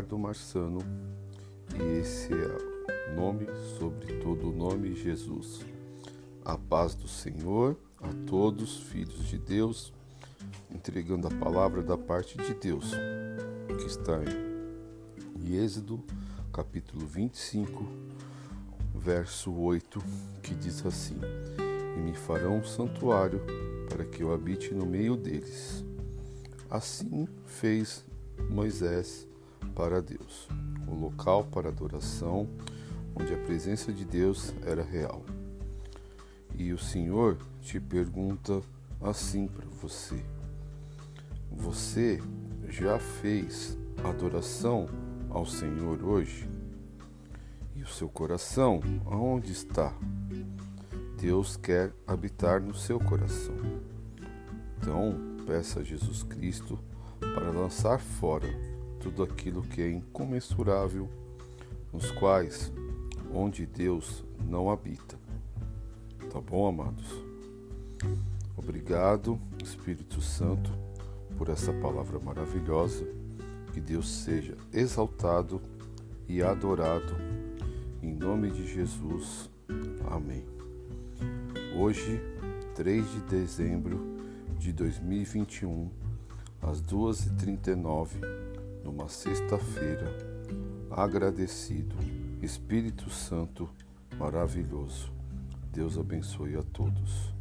Ricardo Marçano e esse é o nome sobre todo o nome Jesus. A paz do Senhor a todos, filhos de Deus, entregando a palavra da parte de Deus, que está em Êxodo, capítulo 25, verso 8, que diz assim: E me farão um santuário para que eu habite no meio deles. Assim fez Moisés para Deus, o local para adoração, onde a presença de Deus era real. E o Senhor te pergunta assim para você: Você já fez adoração ao Senhor hoje? E o seu coração aonde está? Deus quer habitar no seu coração. Então, peça a Jesus Cristo para lançar fora tudo aquilo que é incomensurável, nos quais onde Deus não habita. Tá bom, amados? Obrigado, Espírito Santo, por essa palavra maravilhosa. Que Deus seja exaltado e adorado. Em nome de Jesus. Amém. Hoje, 3 de dezembro de 2021, às 2h39, numa sexta-feira, agradecido, Espírito Santo maravilhoso. Deus abençoe a todos.